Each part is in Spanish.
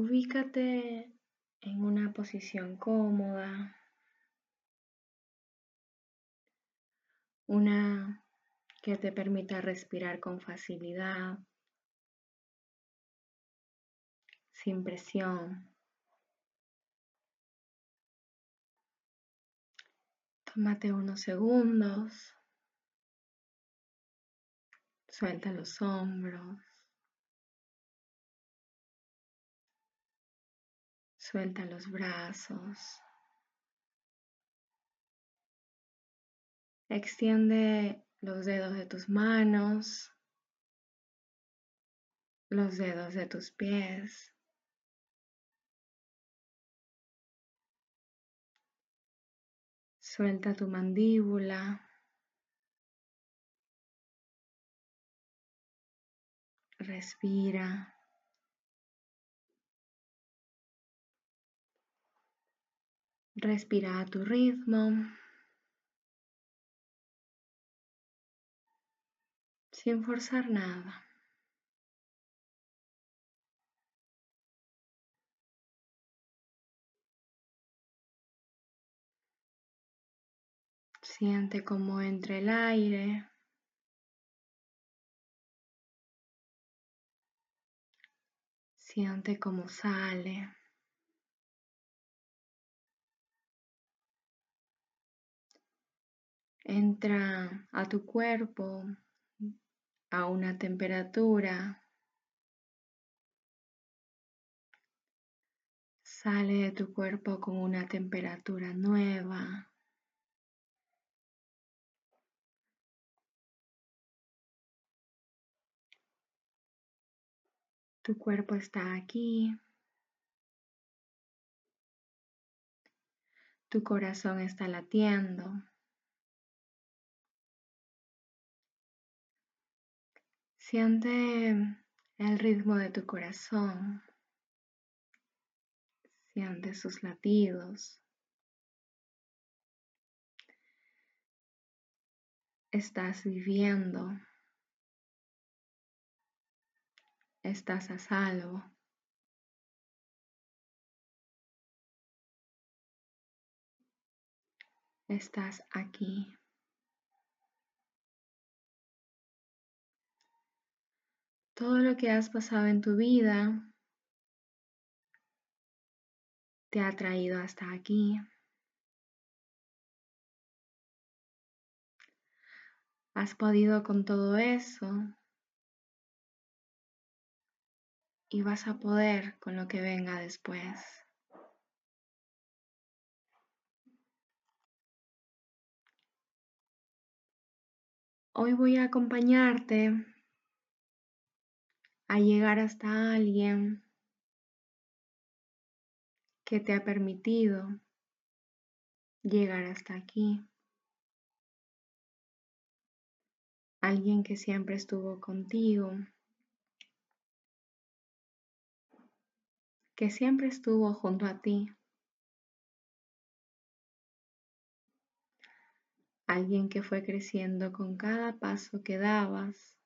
Ubícate en una posición cómoda, una que te permita respirar con facilidad, sin presión. Tómate unos segundos, suelta los hombros, suelta los brazos. Extiende los dedos de tus manos, los dedos de tus pies. Suelta tu mandíbula. Respira. Respira a tu ritmo. sin forzar nada. Siente como entre el aire. Siente cómo sale. Entra a tu cuerpo a una temperatura, sale de tu cuerpo con una temperatura nueva. Tu cuerpo está aquí. Tu corazón está latiendo. Siente el ritmo de tu corazón. Siente sus latidos. Estás viviendo. Estás a salvo. Estás aquí. Todo lo que has pasado en tu vida te ha traído hasta aquí. Has podido con todo eso y vas a poder con lo que venga después. Hoy voy a acompañarte a llegar hasta alguien que te ha permitido llegar hasta aquí. Alguien que siempre estuvo contigo, que siempre estuvo junto a ti. Alguien que fue creciendo con cada paso que dabas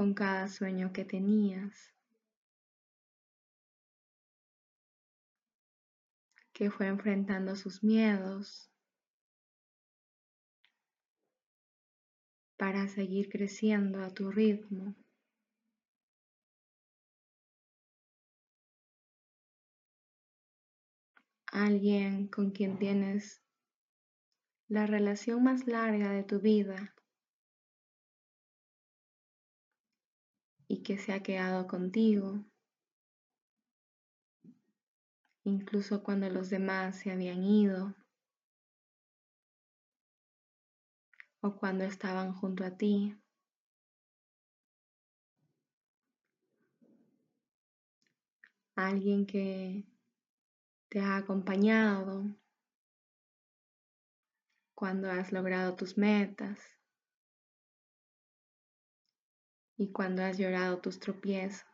con cada sueño que tenías, que fue enfrentando sus miedos para seguir creciendo a tu ritmo. Alguien con quien tienes la relación más larga de tu vida que se ha quedado contigo, incluso cuando los demás se habían ido o cuando estaban junto a ti. Alguien que te ha acompañado cuando has logrado tus metas. Y cuando has llorado tus tropiezos.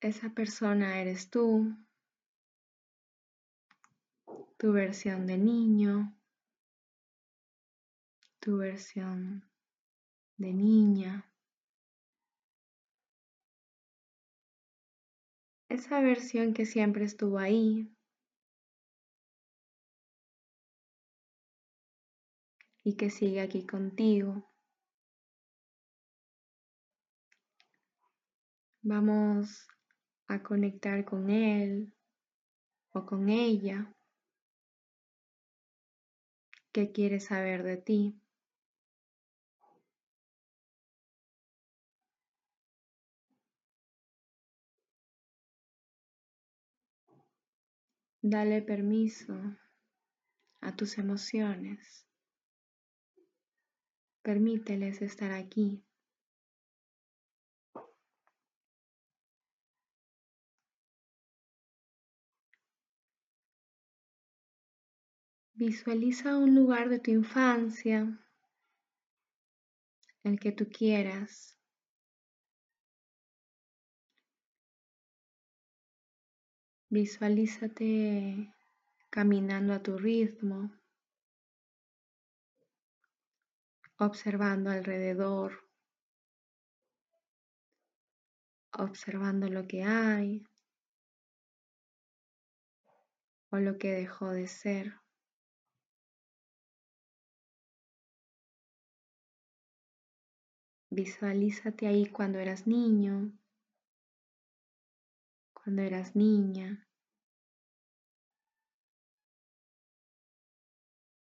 Esa persona eres tú. tu versión de niño, tu versión de niña. Esa versión que siempre estuvo ahí. Y que sigue aquí contigo. Vamos a conectar con él o con ella. ¿Qué quiere saber de ti? Dale permiso a tus emociones. Permíteles estar aquí. Visualiza un lugar de tu infancia, el que tú quieras. Visualízate caminando a tu ritmo, observando alrededor, observando lo que hay o lo que dejó de ser. Visualízate ahí cuando eras niño, cuando eras niña.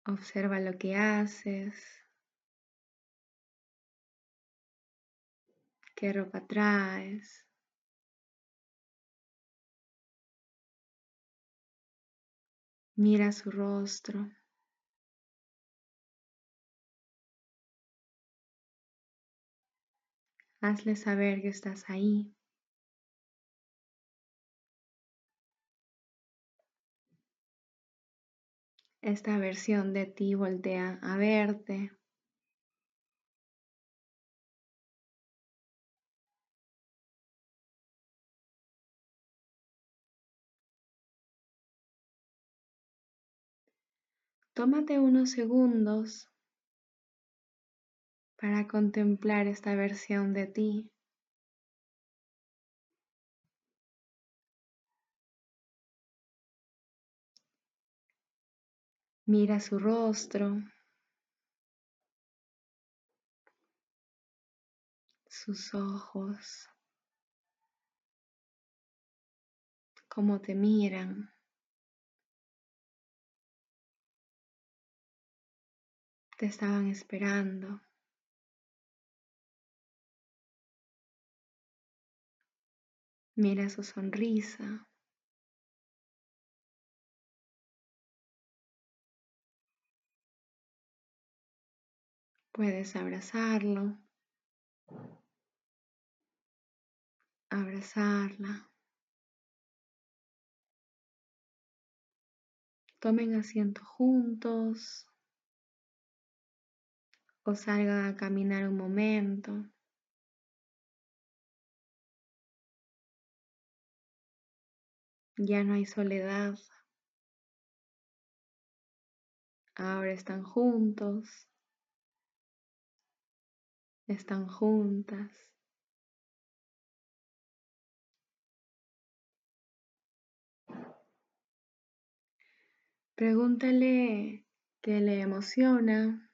Observa lo que haces, qué ropa traes. Mira su rostro. Hazle saber que estás ahí. Esta versión de ti voltea a verte. Tómate unos segundos para contemplar esta versión de ti. Mira su rostro, sus ojos, cómo te miran. Te estaban esperando. Mira su sonrisa. Puedes abrazarlo, abrazarla. Tomen asiento juntos o salgan a caminar un momento. Ya no hay soledad. Ahora están juntos. Están juntas. Pregúntale qué le emociona.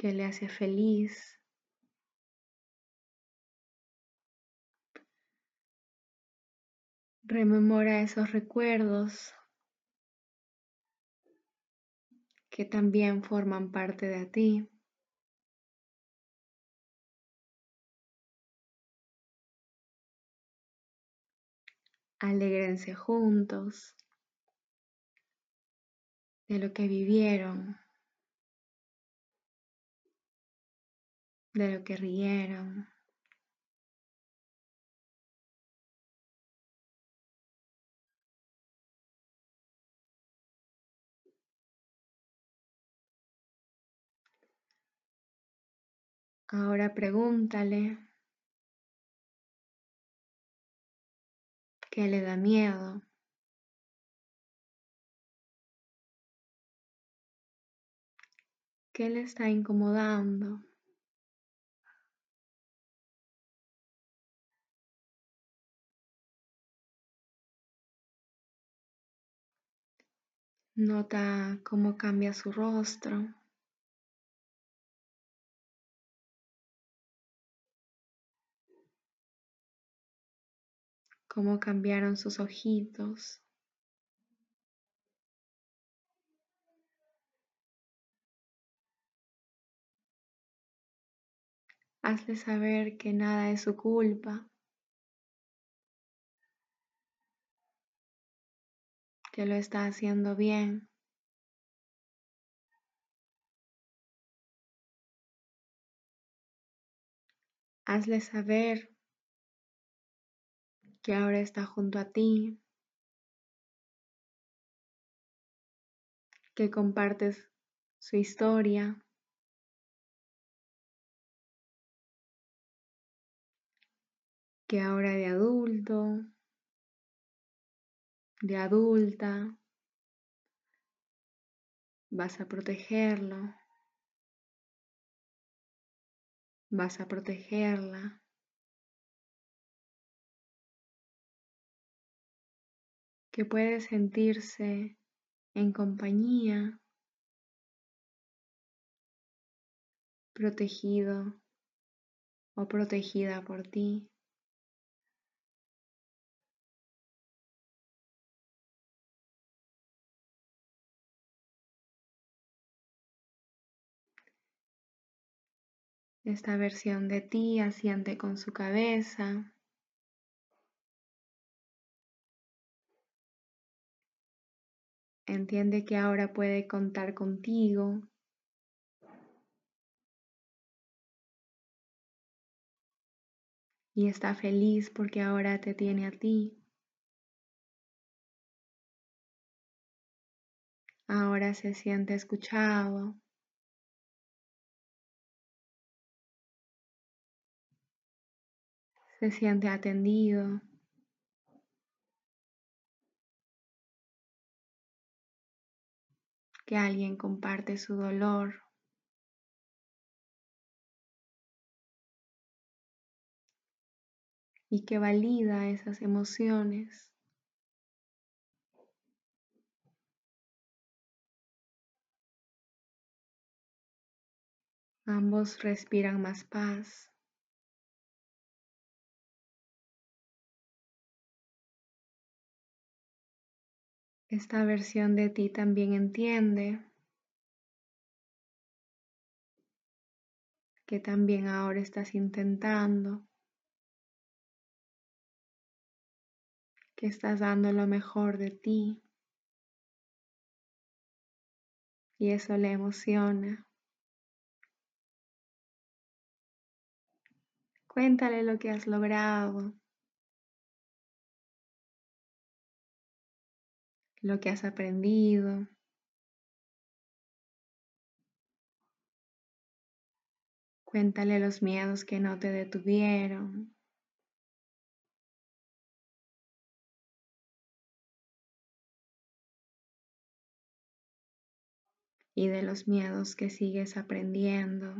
¿Qué le hace feliz? Rememora esos recuerdos que también forman parte de ti. Alégrense juntos de lo que vivieron, de lo que rieron. Ahora pregúntale que le da miedo. ¿Qué le está incomodando? Nota cómo cambia su rostro. Cómo cambiaron sus ojitos. Hazle saber que nada es su culpa. Que lo está haciendo bien. Hazle saber que ahora está junto a ti. Que compartes su historia. que ahora de adulto, de adulta, vas a protegerlo, vas a protegerla. que puede sentirse en compañía, protegido o protegida por ti. Esta versión de ti asiente con su cabeza. Entiende que ahora puede contar contigo. Y está feliz porque ahora te tiene a ti. Ahora se siente escuchado. Se siente atendido. Que alguien comparte su dolor. Y que valida esas emociones. Ambos respiran más paz. Esta versión de ti también entiende que también ahora estás intentando, que estás dando lo mejor de ti y eso le emociona. Cuéntale lo que has logrado. Lo que has aprendido. Cuéntale los miedos que no te detuvieron. Y de los miedos que sigues aprendiendo.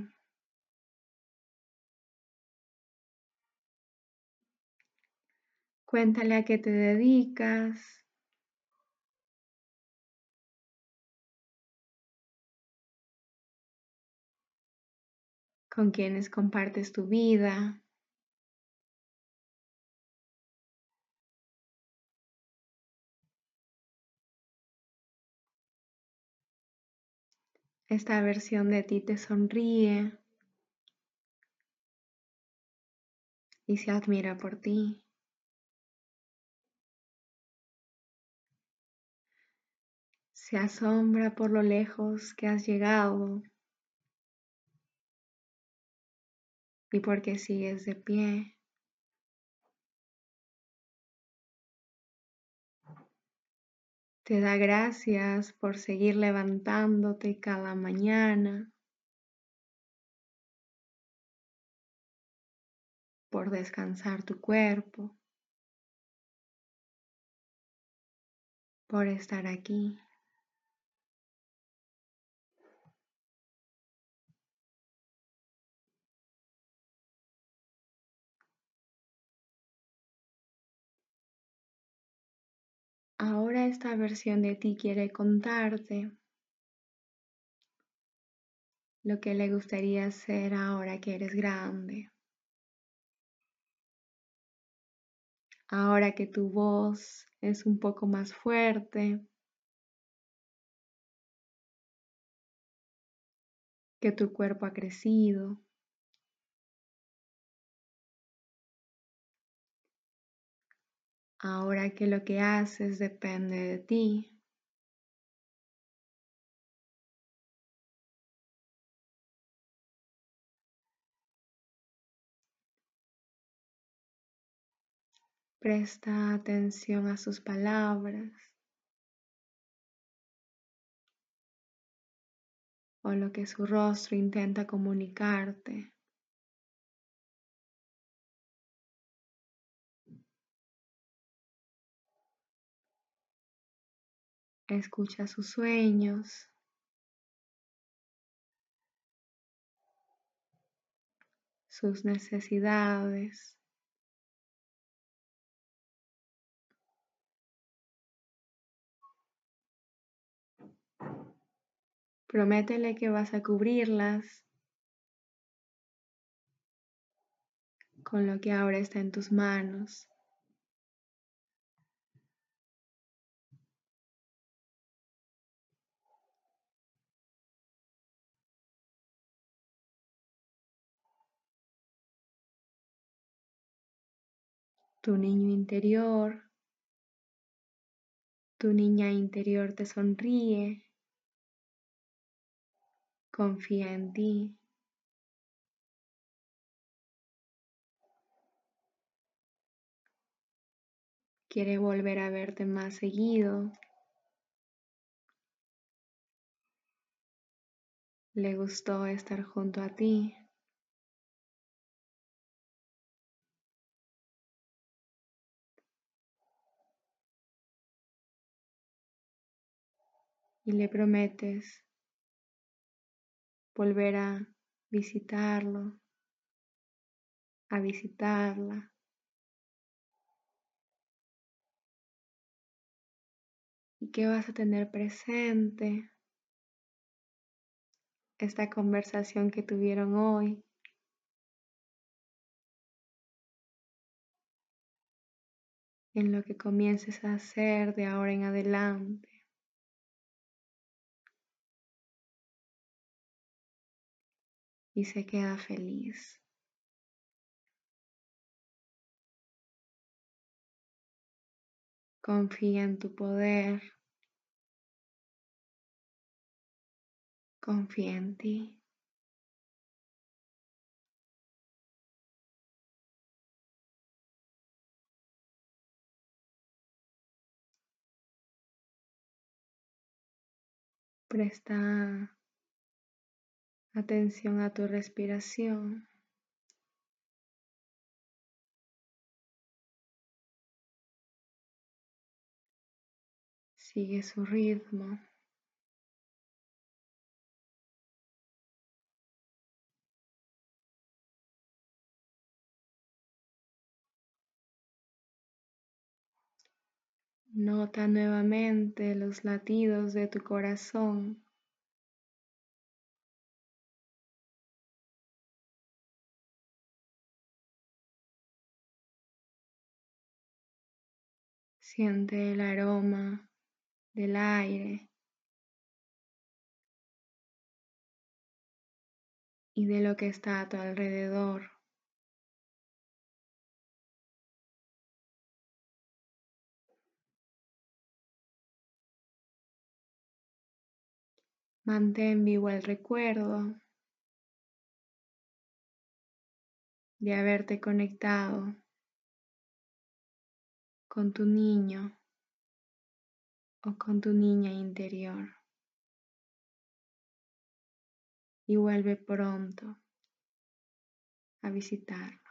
Cuéntale a qué te dedicas. Con quienes compartes tu vida. Esta versión de ti te sonríe y se admira por ti. Se asombra por lo lejos que has llegado y porque sigues de pie. Te da gracias por seguir levantándote cada mañana, por descansar tu cuerpo. por estar aquí. Esta versión de ti quiere contarte lo que le gustaría hacer ahora que eres grande. Ahora que tu voz es un poco más fuerte, que tu cuerpo ha crecido. Ahora que lo que haces depende de ti. Presta atención a sus palabras o lo que su rostro intenta comunicarte. Escucha sus sueños. sus necesidades. Prométele que vas a cubrirlas con lo que ahora está en tus manos. Tu niño interior, tu niña interior te sonríe confía en ti. Quiere volver a verte más seguido. Le gustó estar junto a ti. Y le prometes volver a visitarlo, a visitarla. Y que vas a tener presente esta conversación que tuvieron hoy. en lo que comiences a hacer de ahora en adelante. Y se queda feliz. Confía en tu poder. Confía en ti. Presta Atención a tu respiración. Sigue su ritmo. Nota nuevamente los latidos de tu corazón. Siente el aroma del aire y de lo que está a tu alrededor. Mantén vivo el recuerdo de haberte conectado con tu niño o con tu niña interior. Y vuelve pronto a visitarlo.